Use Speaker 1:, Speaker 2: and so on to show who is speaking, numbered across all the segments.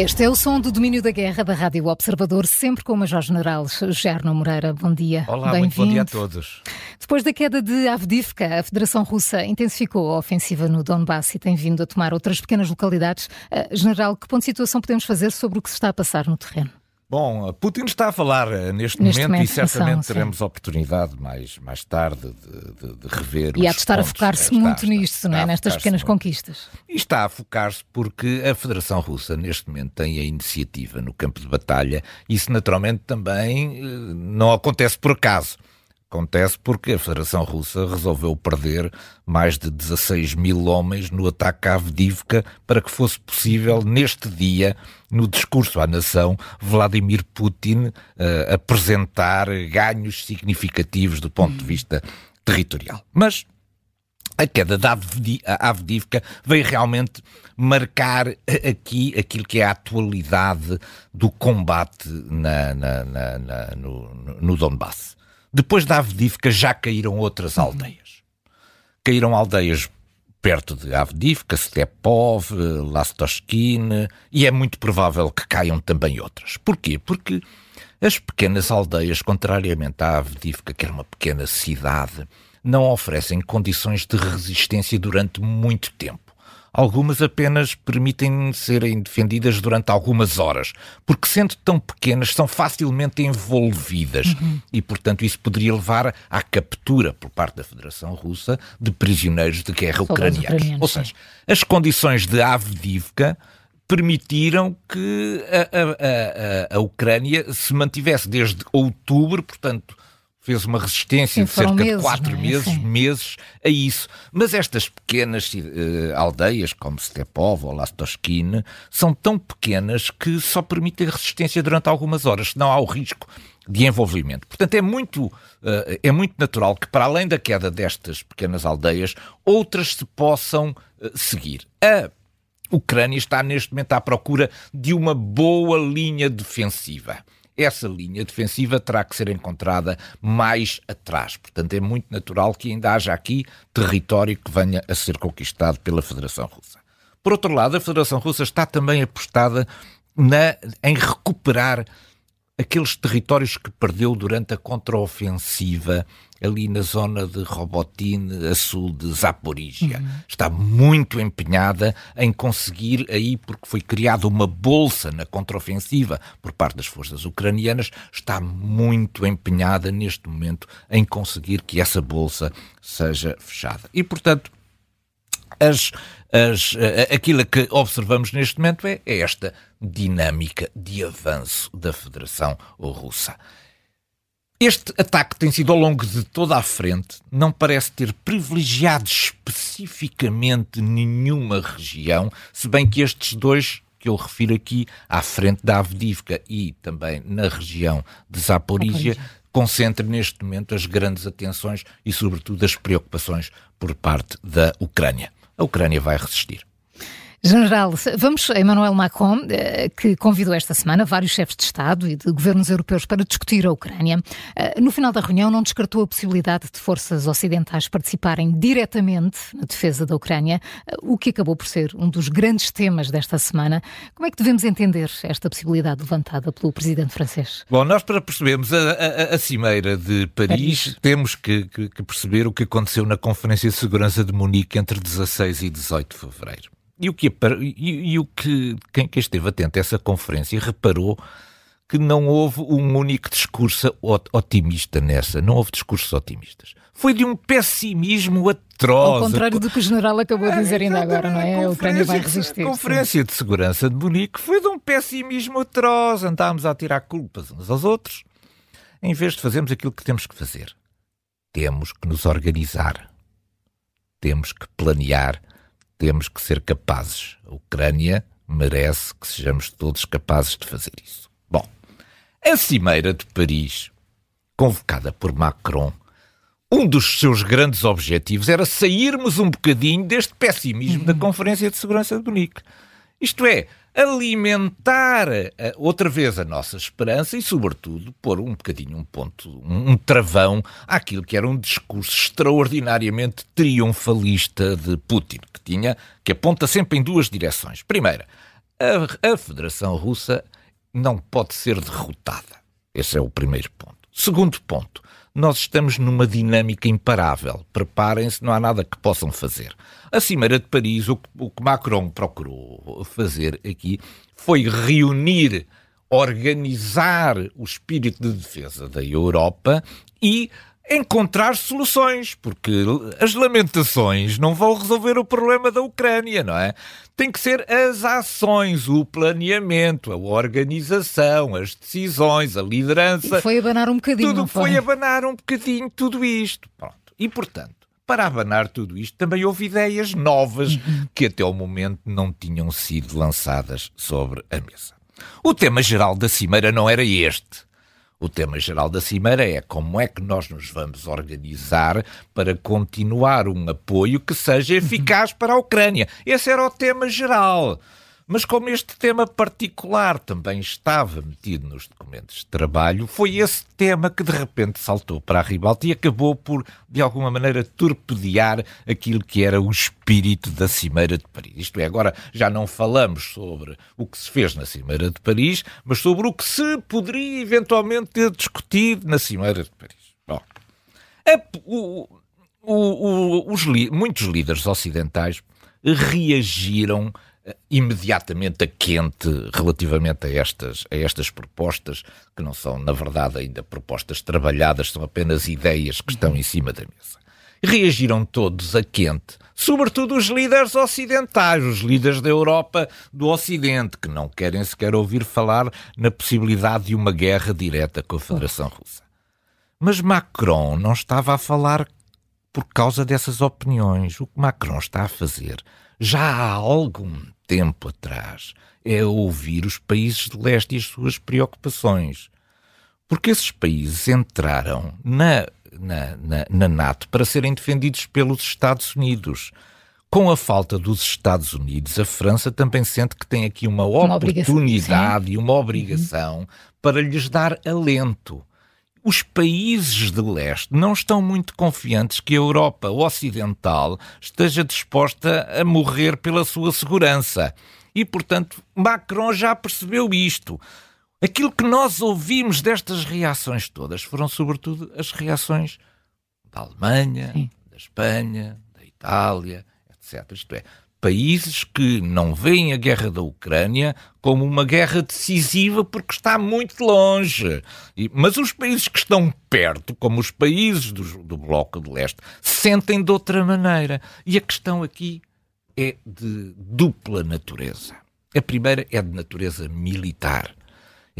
Speaker 1: Este é o som do domínio da guerra da Rádio Observador, sempre com o Major-General Gerno Moreira. Bom dia.
Speaker 2: Olá, muito bom dia a todos.
Speaker 1: Depois da queda de Avdivka, a Federação Russa intensificou a ofensiva no Donbass e tem vindo a tomar outras pequenas localidades. Uh, General, que ponto de situação podemos fazer sobre o que se está a passar no terreno?
Speaker 2: Bom, Putin está a falar eh, neste, neste momento, momento, e certamente teremos sim. oportunidade mais, mais tarde de, de, de rever
Speaker 1: E há de estar pontos. a focar-se muito está, nisto, não é? Nestas pequenas muito. conquistas.
Speaker 2: E está a focar-se porque a Federação Russa neste momento tem a iniciativa no campo de batalha. Isso naturalmente também eh, não acontece por acaso. Acontece porque a Federação Russa resolveu perder mais de 16 mil homens no ataque à Avdivka para que fosse possível, neste dia, no discurso à nação, Vladimir Putin uh, apresentar ganhos significativos do ponto de vista territorial. Mas a queda da Avdivka veio realmente marcar aqui aquilo que é a atualidade do combate na, na, na, no, no Donbass. Depois da Avdivka já caíram outras uhum. aldeias. Caíram aldeias perto de Avdivka, Stepov, Lastoshkin, e é muito provável que caiam também outras. Porquê? Porque as pequenas aldeias, contrariamente à Avdivka, que era uma pequena cidade, não oferecem condições de resistência durante muito tempo. Algumas apenas permitem serem defendidas durante algumas horas, porque sendo tão pequenas são facilmente envolvidas uhum. e, portanto, isso poderia levar à captura por parte da Federação Russa de prisioneiros de guerra ucranianos. Ou seja, as condições de Avdivka permitiram que a, a, a, a Ucrânia se mantivesse desde outubro, portanto, fez uma resistência Sim, de cerca meses, de quatro é? meses, meses a isso. Mas estas pequenas uh, aldeias, como Stepov ou Lastoshkin, são tão pequenas que só permitem resistência durante algumas horas, senão há o risco de envolvimento. Portanto, é muito, uh, é muito natural que, para além da queda destas pequenas aldeias, outras se possam uh, seguir. A Ucrânia está neste momento à procura de uma boa linha defensiva essa linha defensiva terá que ser encontrada mais atrás. Portanto, é muito natural que ainda haja aqui território que venha a ser conquistado pela Federação Russa. Por outro lado, a Federação Russa está também apostada na, em recuperar aqueles territórios que perdeu durante a contraofensiva ali na zona de Robotin, a sul de Zaporizhia. Uhum. Está muito empenhada em conseguir aí, porque foi criada uma bolsa na contraofensiva por parte das forças ucranianas, está muito empenhada neste momento em conseguir que essa bolsa seja fechada. E, portanto, as, as, aquilo que observamos neste momento é, é esta dinâmica de avanço da Federação Russa. Este ataque tem sido ao longo de toda a frente, não parece ter privilegiado especificamente nenhuma região, se bem que estes dois que eu refiro aqui, à frente da Avdivka e também na região de Zaporizhia, concentra neste momento as grandes atenções e, sobretudo, as preocupações por parte da Ucrânia. A Ucrânia vai resistir.
Speaker 1: General, vamos a Emmanuel Macron, eh, que convidou esta semana vários chefes de Estado e de governos europeus para discutir a Ucrânia. Eh, no final da reunião, não descartou a possibilidade de forças ocidentais participarem diretamente na defesa da Ucrânia, eh, o que acabou por ser um dos grandes temas desta semana. Como é que devemos entender esta possibilidade levantada pelo presidente francês?
Speaker 2: Bom, nós para percebermos a, a, a cimeira de Paris, Paris. temos que, que, que perceber o que aconteceu na Conferência de Segurança de Munique entre 16 e 18 de fevereiro. E o que, e, e o que quem, quem esteve atento a essa conferência reparou que não houve um único discurso otimista nessa. Não houve discursos otimistas. Foi de um pessimismo atroz.
Speaker 1: Ao contrário do que o general acabou de dizer ainda agora, não é? A Ucrânia vai resistir.
Speaker 2: A Conferência sim. de Segurança de Munique foi de um pessimismo atroz. Andámos a tirar culpas uns aos outros, em vez de fazermos aquilo que temos que fazer. Temos que nos organizar. Temos que planear temos que ser capazes. A Ucrânia merece que sejamos todos capazes de fazer isso. Bom, a Cimeira de Paris, convocada por Macron, um dos seus grandes objetivos era sairmos um bocadinho deste pessimismo da Conferência de Segurança de Munique. Isto é, alimentar eh, outra vez a nossa esperança e, sobretudo, pôr um bocadinho um ponto, um, travão àquilo que era um discurso extraordinariamente triunfalista de Putin, que tinha, que aponta sempre em duas direções. Primeira, a, a Federação Russa não pode ser derrotada. Esse é o primeiro ponto. Segundo ponto, nós estamos numa dinâmica imparável. Preparem-se, não há nada que possam fazer. A Cimeira de Paris, o que, o que Macron procurou fazer aqui foi reunir, organizar o espírito de defesa da Europa e encontrar soluções, porque as lamentações não vão resolver o problema da Ucrânia, não é? Tem que ser as ações, o planeamento, a organização, as decisões, a liderança.
Speaker 1: E foi abanar um bocadinho.
Speaker 2: Tudo foi? foi abanar um bocadinho tudo isto. Pronto. E portanto, para abanar tudo isto, também houve ideias novas uhum. que até o momento não tinham sido lançadas sobre a mesa. O tema geral da cimeira não era este. O tema geral da Cimeira é como é que nós nos vamos organizar para continuar um apoio que seja eficaz para a Ucrânia. Esse era o tema geral. Mas como este tema particular também estava metido nos documentos de trabalho, foi esse tema que de repente saltou para a ribalta e acabou por, de alguma maneira, torpedear aquilo que era o espírito da Cimeira de Paris. Isto é, agora já não falamos sobre o que se fez na Cimeira de Paris, mas sobre o que se poderia eventualmente ter discutido na Cimeira de Paris. Bom, a, o, o, os, muitos líderes ocidentais reagiram imediatamente a quente relativamente a estas, a estas propostas, que não são, na verdade, ainda propostas trabalhadas, são apenas ideias que estão em cima da mesa. Reagiram todos a quente, sobretudo os líderes ocidentais, os líderes da Europa do Ocidente, que não querem sequer ouvir falar na possibilidade de uma guerra direta com a Federação Russa. Mas Macron não estava a falar por causa dessas opiniões. O que Macron está a fazer já há algum tempo atrás é ouvir os países de leste e as suas preocupações. Porque esses países entraram na, na, na, na NATO para serem defendidos pelos Estados Unidos. Com a falta dos Estados Unidos, a França também sente que tem aqui uma, uma oportunidade e uma obrigação uhum. para lhes dar alento os países de leste não estão muito confiantes que a Europa Ocidental esteja disposta a morrer pela sua segurança. E, portanto, Macron já percebeu isto. Aquilo que nós ouvimos destas reações todas foram, sobretudo, as reações da Alemanha, Sim. da Espanha, da Itália, etc. Isto é, países que não veem a guerra da Ucrânia como uma guerra decisiva porque está muito longe. Mas os países que estão perto, como os países do, do Bloco de Leste, sentem de outra maneira. E a questão aqui é de dupla natureza. A primeira é de natureza militar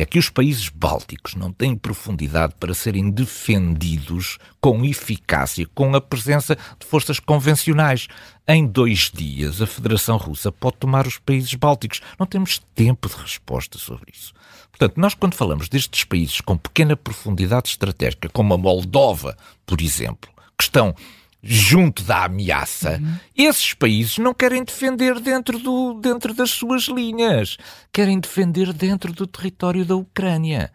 Speaker 2: é que os países bálticos não têm profundidade para serem defendidos com eficácia, com a presença de forças convencionais. Em dois dias, a Federação Russa pode tomar os países bálticos. Não temos tempo de resposta sobre isso. Portanto, nós, quando falamos destes países com pequena profundidade estratégica, como a Moldova, por exemplo, que estão junto da ameaça, uhum. esses países não querem defender dentro, do, dentro das suas linhas, querem defender dentro do território da Ucrânia.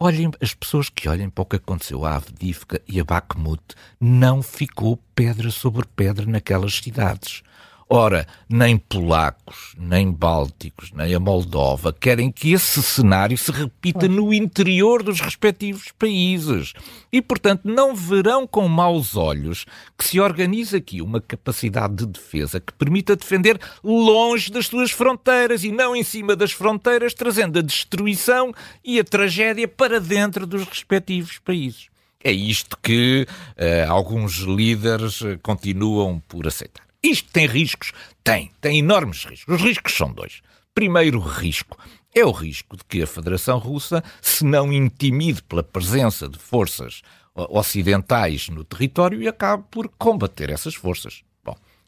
Speaker 2: Olhem, as pessoas que olhem para o que aconteceu à Avdivka e a Bakhmut, não ficou pedra sobre pedra naquelas cidades. Ora, nem polacos, nem bálticos, nem a Moldova querem que esse cenário se repita no interior dos respectivos países. E, portanto, não verão com maus olhos que se organiza aqui uma capacidade de defesa que permita defender longe das suas fronteiras e não em cima das fronteiras, trazendo a destruição e a tragédia para dentro dos respectivos países. É isto que uh, alguns líderes eh, continuam por aceitar. Isto tem riscos? Tem, tem enormes riscos. Os riscos são dois. Primeiro risco é o risco de que a Federação Russa, se não intimide pela presença de forças ocidentais no território, e acabe por combater essas forças.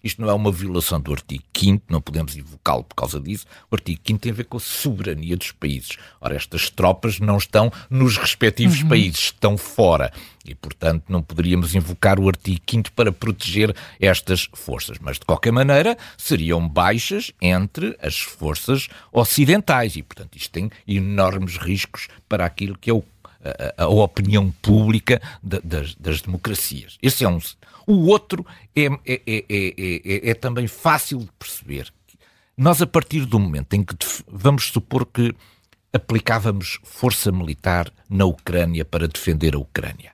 Speaker 2: Isto não é uma violação do artigo 5 não podemos invocá-lo por causa disso. O artigo 5 tem a ver com a soberania dos países. Ora, estas tropas não estão nos respectivos uhum. países, estão fora. E, portanto, não poderíamos invocar o artigo 5 para proteger estas forças. Mas, de qualquer maneira, seriam baixas entre as forças ocidentais. E, portanto, isto tem enormes riscos para aquilo que é o a, a, opinião pública das, das, democracias. Esse é um, o outro é, é, é, é, também fácil de perceber. Nós, a partir do momento em que vamos supor que aplicávamos força militar na Ucrânia para defender a Ucrânia,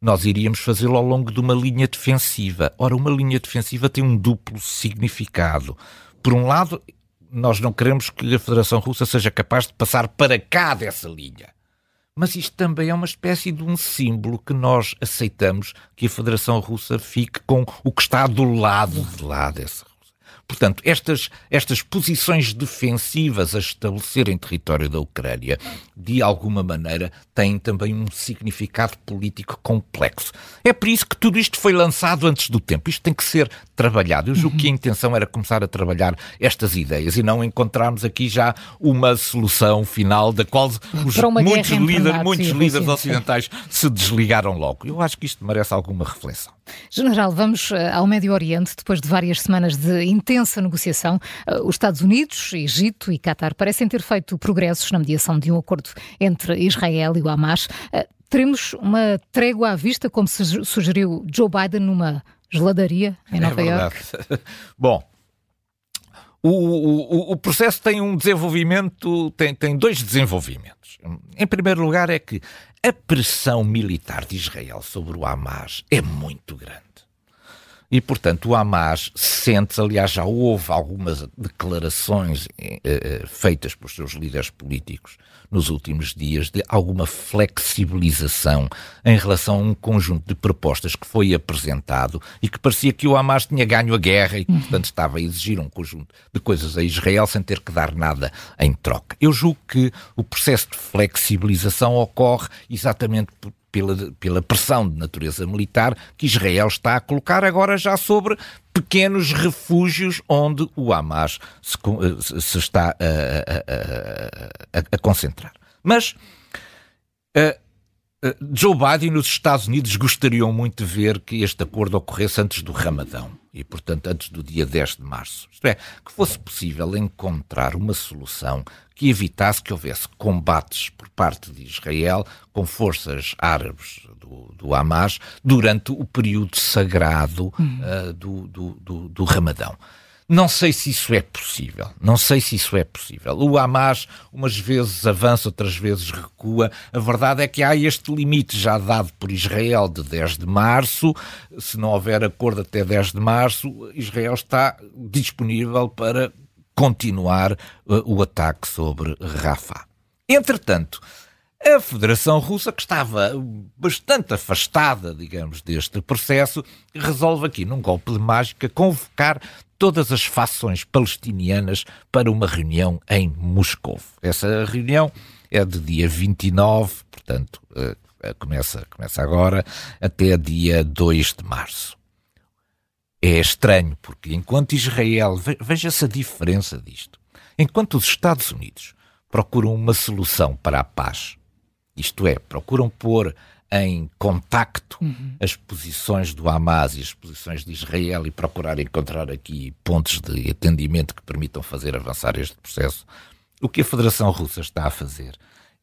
Speaker 2: nós iríamos fazê-lo ao longo de uma linha defensiva. Ora, uma linha defensiva tem um duplo significado. Por um lado, nós não queremos que a Federação Russa seja capaz de passar para cá dessa linha. Mas isto também é uma espécie de um símbolo que nós aceitamos que a Federação Russa fique com o que está do lado. De lá dessa Portanto, estas, estas posições defensivas a estabelecer em território da Ucrânia, de alguma maneira, têm também um significado político complexo. É por isso que tudo isto foi lançado antes do tempo. Isto tem que ser trabalhado. Eu julgo que a intenção era começar a trabalhar estas ideias e não encontrarmos aqui já uma solução final da qual os, muitos, líder, muitos líderes ocidentais se desligaram logo. Eu acho que isto merece alguma reflexão.
Speaker 1: General, vamos eh, ao Médio Oriente. Depois de várias semanas de intensa negociação, eh, os Estados Unidos, Egito e Qatar parecem ter feito progressos na mediação de um acordo entre Israel e o Hamas. Eh, teremos uma trégua à vista, como sugeriu Joe Biden numa geladaria em é Nova é York?
Speaker 2: Bom, o, o, o, processo tem um desenvolvimento, tem, tem dois desenvolvimentos. Em primeiro lugar, é que a pressão militar de Israel sobre o Hamas é muito grande. E, portanto, o Hamas sente, aliás, já houve algumas declarações eh, eh, feitas por seus líderes políticos nos últimos dias de alguma flexibilização em relação a um conjunto de propostas que foi apresentado e que parecia que o Hamas tinha ganho a guerra e que, portanto, estava a exigir um conjunto de coisas a Israel sem ter que dar nada em troca. Eu julgo que o processo de flexibilização ocorre exatamente por pela, pela pressão de natureza militar que Israel está a colocar agora já sobre pequenos refúgios onde o Hamas se, eh, se está a, a, a, a, concentrar. Mas Joe Biden e os Estados Unidos gostariam muito de ver que este acordo ocorresse antes do Ramadão e, portanto, antes do dia 10 de março. Isto é, que fosse possível encontrar uma solução que evitasse que houvesse combates por parte de Israel com forças árabes do, do Hamas durante o período sagrado uh, do, do, do, do Ramadão. Não sei se isso é possível. Não sei se isso é possível. O Hamas, umas vezes avança, outras vezes recua. A verdade é que há este limite já dado por Israel de 10 de março. Se não houver acordo até 10 de março, Israel está disponível para continuar uh, o ataque sobre Rafah. Entretanto, a Federação Russa, que estava bastante afastada, digamos, deste processo, resolve aqui, num golpe de mágica, convocar todas as fações palestinianas para uma reunião em Moscou. Essa reunião é de dia 29, portanto, uh, começa, começa agora, até dia 2 de março. É estranho, porque enquanto Israel, veja-se a diferença disto, enquanto os Estados Unidos procuram uma solução para a paz, isto é, procuram pôr em contacto uhum. as posições do Hamas e as posições de Israel e procurar encontrar aqui pontos de atendimento que permitam fazer avançar este processo, o que a Federação Russa está a fazer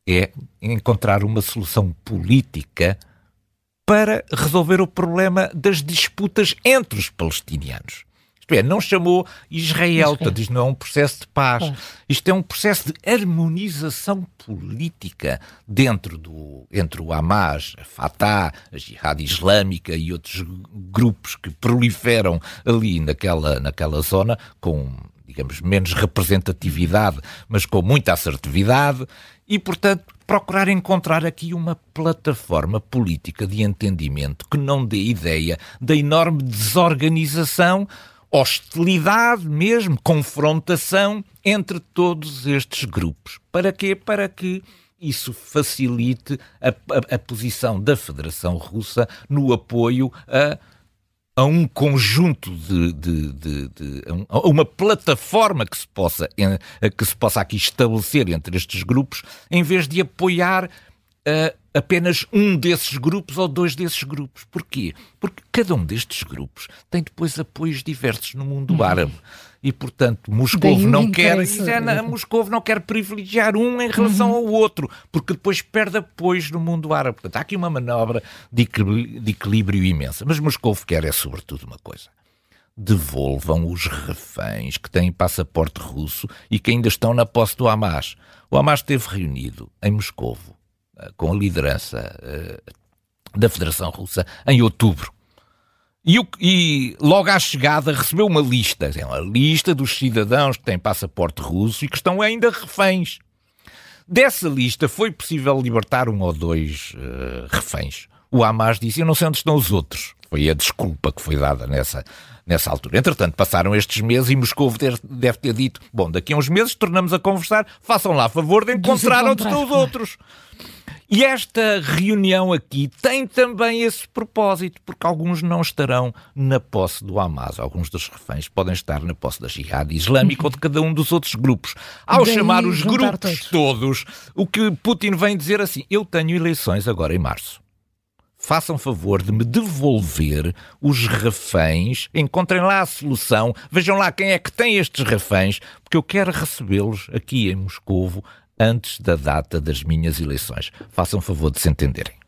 Speaker 2: é encontrar uma solução política para resolver o problema das disputas entre os palestinianos. Isto é, não chamou Israel, portanto, isto não é um processo de paz. Isto é um processo de harmonização política dentro do, entre o Hamas, a Fatah, a Jihad Islâmica e outros grupos que proliferam ali naquela, naquela zona com digamos, menos representatividade, mas com muita assertividade, e, portanto, procurar encontrar aqui uma plataforma política de entendimento que não dê ideia da enorme desorganização, hostilidade mesmo, confrontação entre todos estes grupos. Para quê? Para que isso facilite a, a, a posição da Federação Russa no apoio a a um conjunto de, de, de, de, a uma plataforma que se possa que se possa aqui estabelecer entre estes grupos, em vez de apoiar uh, apenas um desses grupos ou dois desses grupos. Porquê? Porque cada um destes grupos tem depois apoios diversos no mundo uhum. árabe e, portanto, Moscou não quer, é, Moscou não quer privilegiar um em relação uhum. ao outro, porque depois perde apoios no mundo árabe. Portanto, há aqui uma manobra de equilíbrio, de equilíbrio imensa. Mas Moscou quer é, sobretudo, uma coisa. devolvam os reféns que têm passaporte russo e que ainda estão na posse do Hamas. O Hamas esteve reunido em Moscovo com a liderança uh, da Federação Russa em outubro. E, e, logo à chegada recebeu uma lista, é uma lista dos cidadãos que têm passaporte russo e que estão ainda reféns. Dessa lista foi possível libertar um ou dois uh, reféns. O Hamas disse: Eu não sei onde estão os outros. Foi a desculpa que foi dada nessa, nessa altura. Entretanto, passaram estes meses e Moscou deve ter dito: Bom, daqui a uns meses tornamos a conversar, façam lá a favor de encontrar onde estão os outros. E esta reunião aqui tem também esse propósito, porque alguns não estarão na posse do Hamas. Alguns dos reféns podem estar na posse da Jihad Islâmica ou de cada um dos outros grupos. Ao Daí chamar os grupos todos. todos, o que Putin vem dizer assim: eu tenho eleições agora em março façam favor de me devolver os reféns, encontrem lá a solução, vejam lá quem é que tem estes reféns, porque eu quero recebê-los aqui em Moscovo antes da data das minhas eleições. Façam favor de se entenderem.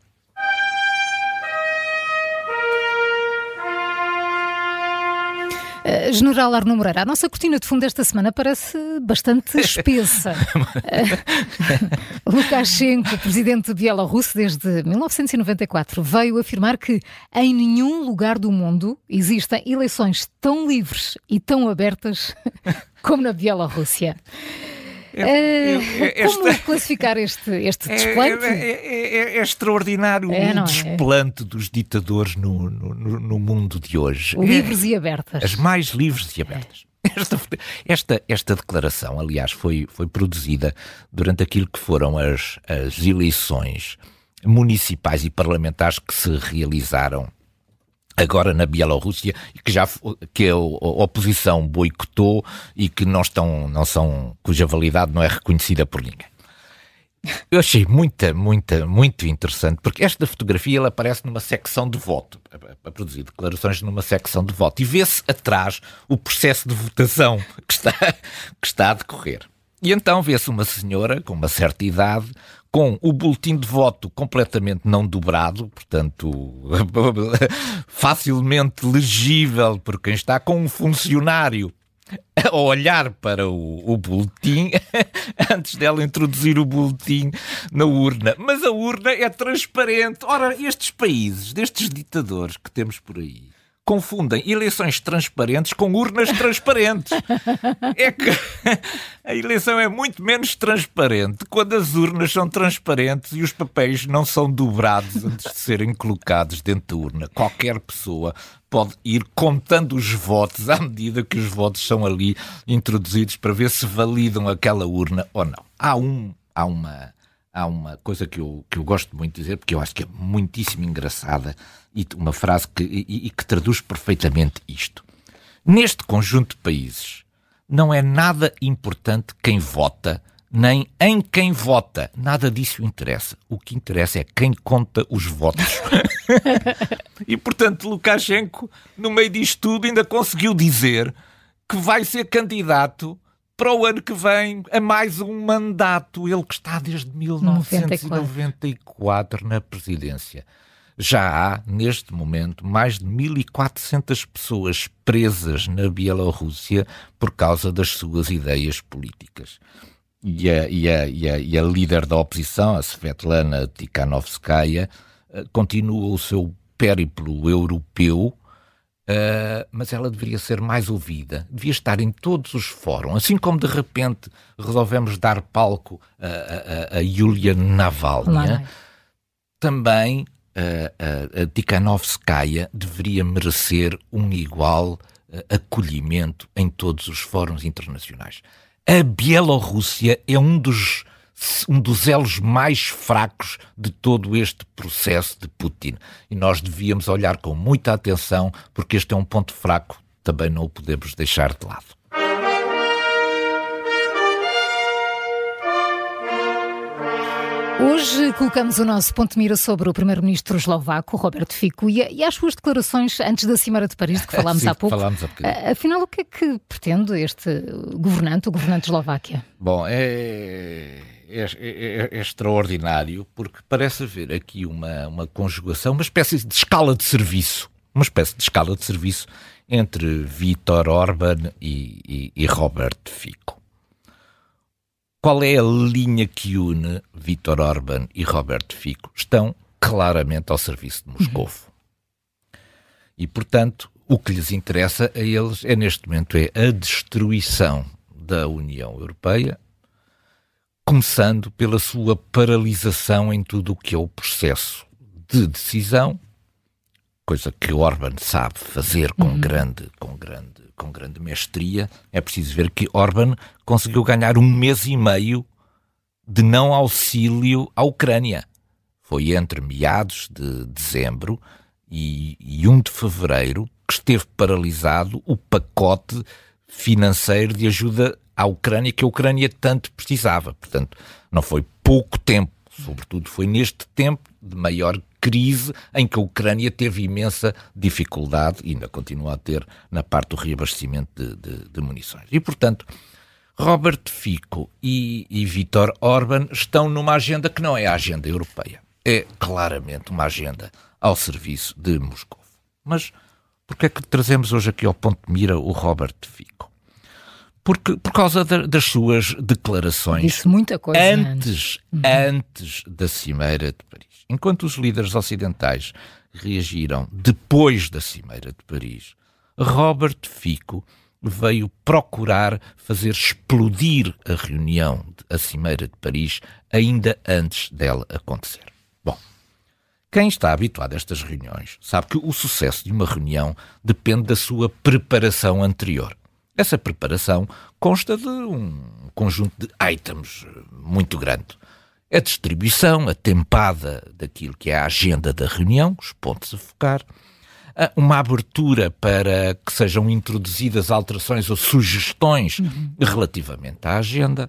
Speaker 1: Uh, General Arno Moreira, a nossa cortina de fundo esta semana parece bastante espessa. uh, Lukashenko, presidente de Bielorrusso desde 1994, veio afirmar que em nenhum lugar do mundo existem eleições tão livres e tão abertas como na Bielorrússia. É, é, é, como classificar este, este desplante?
Speaker 2: É, extraordinário o desplante dos ditadores no, no, no, mundo de hoje.
Speaker 1: Livres e abertas.
Speaker 2: As mais livres e abertas. Esta, esta, esta declaração, aliás, foi, foi produzida durante aquilo que foram as, as eleições municipais e parlamentares que se realizaram agora na Bielorrússia que já que a oposição boicotou e que não estão não são cuja validade não é reconhecida por ninguém. Eu achei muita, muita, muito interessante, porque esta fotografia ela aparece numa secção de voto, a, produzir declarações numa secção de voto, e vê-se atrás o processo de votação que está, que está a decorrer. E então vê-se uma senhora com uma certa idade, com o boletim de voto completamente não dobrado, portanto, facilmente legível por quem está, com um funcionário a olhar para o, o boletim antes dela introduzir o boletim na urna. Mas a urna é transparente. Ora, estes países, destes ditadores que temos por aí, confundem eleições transparentes com urnas transparentes. é que a eleição é muito menos transparente quando as urnas são transparentes e os papéis não são dobrados antes de serem colocados dentro da urna. Qualquer pessoa pode ir contando os votos à medida que os votos são ali introduzidos para ver se validam aquela urna ou não. Há um, há uma há uma coisa que eu, que eu gosto muito de dizer, porque eu acho que é muitíssimo engraçada, e uma frase que, e, e que traduz perfeitamente isto. Neste conjunto de países, não é nada importante quem vota, nem em quem vota. Nada disso interessa. O que interessa é quem conta os votos. e, portanto, Lukashenko, no meio disto tudo, ainda conseguiu dizer que vai ser candidato para o ano que vem a mais um mandato. Ele que está desde 1994 na presidência. Já há, neste momento, mais de 1.400 pessoas presas na Bielorrússia por causa das suas ideias políticas. E a, e a, e a, e a líder da oposição, a Svetlana Tikhanovskaya, eh, continua o seu périplo europeu Uh, mas ela deveria ser mais ouvida, devia estar em todos os fóruns, assim como de repente resolvemos dar palco a, a, a Yulia Navalny, também uh, a, a Tikhanovskaya deveria merecer um igual acolhimento em todos os fóruns internacionais. A Bielorrússia é um dos um dos elos mais fracos de todo este processo de Putin. E nós devíamos olhar com muita atenção, porque este é um ponto fraco, também não o podemos deixar de lado.
Speaker 1: Hoje colocamos o nosso ponto de mira sobre o primeiro-ministro eslovaco, Roberto Fico, e, e as suas declarações antes da Cimeira de Paris, de que falámos
Speaker 2: Sim,
Speaker 1: há pouco.
Speaker 2: Falámos há
Speaker 1: Afinal, o que é que pretende este governante, o governante de Eslováquia?
Speaker 2: Bom, é é, é, é, extraordinário porque parece haver aqui uma, uma conjugação, uma espécie de escala de serviço, uma espécie de escala de serviço entre Vítor Orban e, e, e Robert Fico. Qual é a linha que une Vítor Orban e Robert Fico? Estão claramente ao serviço de Moscou. Uhum. E, portanto, o que lhes interessa a eles é, neste momento, é a destruição da União Europeia, começando pela sua paralisação em tudo o que é o processo de decisão, coisa que Orban sabe fazer com uhum. grande, com grande, com grande mestria. É preciso ver que Orban conseguiu ganhar um mês e meio de não auxílio à Ucrânia. Foi entre meados de dezembro e, e 1 de fevereiro que esteve paralisado o pacote financeiro de ajuda à Ucrânia que a Ucrânia tanto precisava. Portanto, não foi pouco tempo, sobretudo foi neste tempo de maior crise em que a Ucrânia teve imensa dificuldade, e ainda continua a ter, na parte do reabastecimento de, de, de munições. E, portanto, Robert Fico e, e Vítor Orban estão numa agenda que não é a agenda europeia. É claramente uma agenda ao serviço de Moscou. Mas Porquê é que trazemos hoje aqui ao ponto de mira o Robert Fico? Porque, por causa das suas declarações
Speaker 1: Disse muita coisa
Speaker 2: antes, antes. Uhum. antes da Cimeira de Paris. Enquanto os líderes ocidentais reagiram depois da Cimeira de Paris, Robert Fico veio procurar fazer explodir a reunião, a Cimeira de Paris, ainda antes dela acontecer. Quem está habituado a estas reuniões sabe que o sucesso de uma reunião depende da sua preparação anterior. Essa preparação consta de um conjunto de items muito grande. A distribuição, a tempada daquilo que é a agenda da reunião, os pontos a focar, uma abertura para que sejam introduzidas alterações ou sugestões uhum. relativamente à agenda,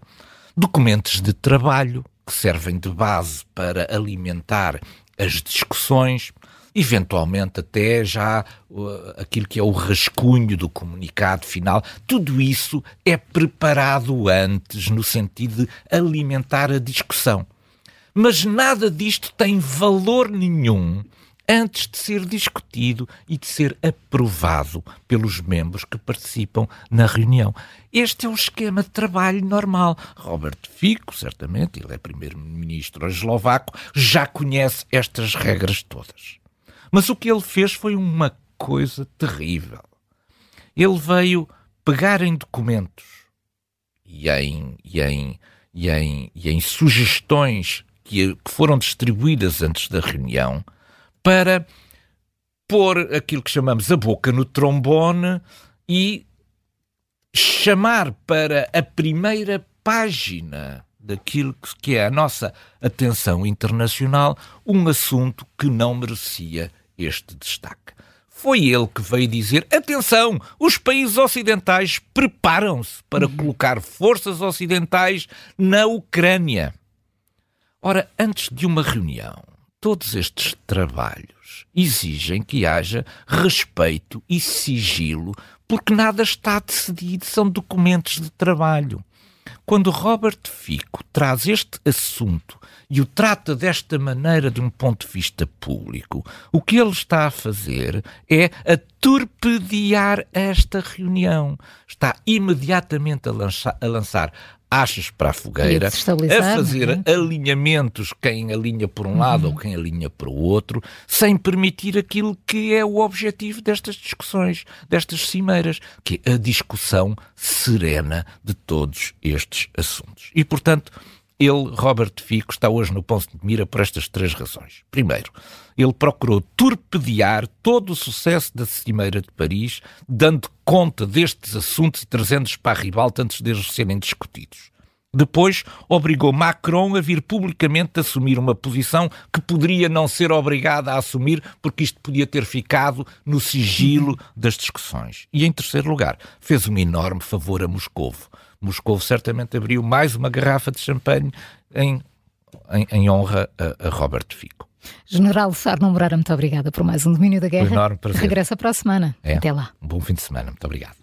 Speaker 2: documentos de trabalho que servem de base para alimentar as discussões, eventualmente até já uh, aquilo que é o rascunho do comunicado final, tudo isso é preparado antes no sentido de alimentar a discussão. Mas nada disto tem valor nenhum antes de ser discutido e de ser aprovado pelos membros que participam na reunião. Este é o esquema de trabalho normal. Robert Fico, certamente, ele é primeiro-ministro eslovaco, já conhece estas regras todas. Mas o que ele fez foi uma coisa terrível. Ele veio pegar em documentos e em, e em, e em, e em sugestões que, que foram distribuídas antes da reunião para pôr aquilo que chamamos a boca no trombone e chamar para a primeira página daquilo que é a nossa atenção internacional um assunto que não merecia este destaque. Foi ele que veio dizer: atenção, os países ocidentais preparam-se para uhum. colocar forças ocidentais na Ucrânia. Ora, antes de uma reunião todos estes trabalhos exigem que haja respeito e sigilo, porque nada está decidido, são documentos de trabalho. Quando Robert Fico traz este assunto e o trata desta maneira de um ponto de vista público, o que ele está a fazer é a torpedear esta reunião. Está imediatamente a lançar, a lançar achas para a fogueira, a fazer é? alinhamentos, quem alinha por um uhum. lado ou quem alinha para o outro, sem permitir aquilo que é o objetivo destas discussões, destas cimeiras, que é a discussão serena de todos estes assuntos. E, portanto, ele, Robert Fico, está hoje no ponto de mira por estas três razões. Primeiro, ele procurou torpedear todo o sucesso da Cimeira de Paris, dando conta destes assuntos e trazendo-os para a ribalta antes deles serem discutidos. Depois, obrigou Macron a vir publicamente assumir uma posição que poderia não ser obrigada a assumir, porque isto podia ter ficado no sigilo das discussões. E, em terceiro lugar, fez um enorme favor a Moscovo Moscou certamente abriu mais uma garrafa de champanhe em, em, em honra a, a Robert Fico.
Speaker 1: General Sarno Moreira, muito obrigada por mais um domínio da guerra.
Speaker 2: Um enorme prazer.
Speaker 1: Regressa para a semana.
Speaker 2: É.
Speaker 1: Até lá.
Speaker 2: Um bom fim de semana. Muito obrigado.